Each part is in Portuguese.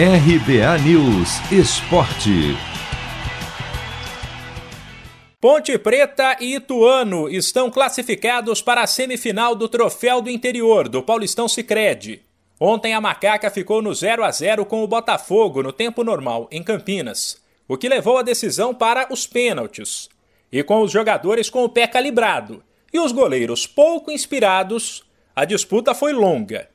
RBA News Esporte. Ponte Preta e Ituano estão classificados para a semifinal do Troféu do Interior do Paulistão Sicredi. Ontem a Macaca ficou no 0 a 0 com o Botafogo no tempo normal em Campinas, o que levou a decisão para os pênaltis. E com os jogadores com o pé calibrado e os goleiros pouco inspirados, a disputa foi longa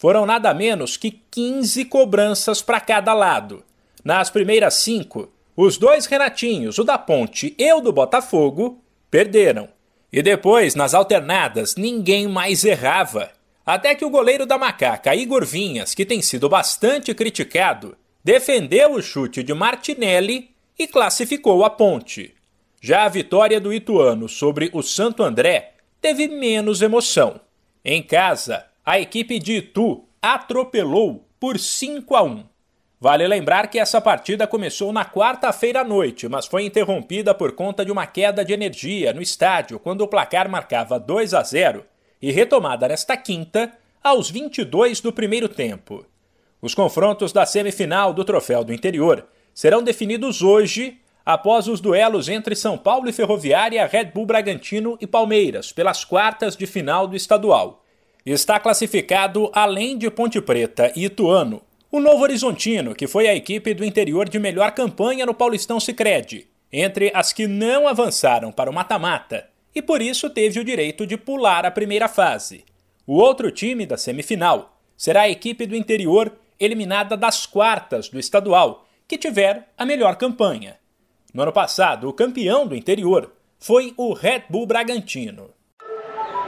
foram nada menos que 15 cobranças para cada lado. Nas primeiras cinco, os dois Renatinhos, o da Ponte e o do Botafogo, perderam. E depois, nas alternadas, ninguém mais errava. Até que o goleiro da Macaca, Igor Vinhas, que tem sido bastante criticado, defendeu o chute de Martinelli e classificou a Ponte. Já a vitória do Ituano sobre o Santo André teve menos emoção. Em casa, a equipe de Itu atropelou por 5 a 1. Vale lembrar que essa partida começou na quarta-feira à noite, mas foi interrompida por conta de uma queda de energia no estádio quando o placar marcava 2 a 0 e retomada nesta quinta aos 22 do primeiro tempo. Os confrontos da semifinal do Troféu do Interior serão definidos hoje, após os duelos entre São Paulo e Ferroviária, Red Bull Bragantino e Palmeiras, pelas quartas de final do estadual. Está classificado, além de Ponte Preta e Ituano, o Novo Horizontino, que foi a equipe do interior de melhor campanha no Paulistão Sicredi, entre as que não avançaram para o mata-mata e por isso teve o direito de pular a primeira fase. O outro time da semifinal será a equipe do interior eliminada das quartas do estadual, que tiver a melhor campanha. No ano passado, o campeão do interior foi o Red Bull Bragantino.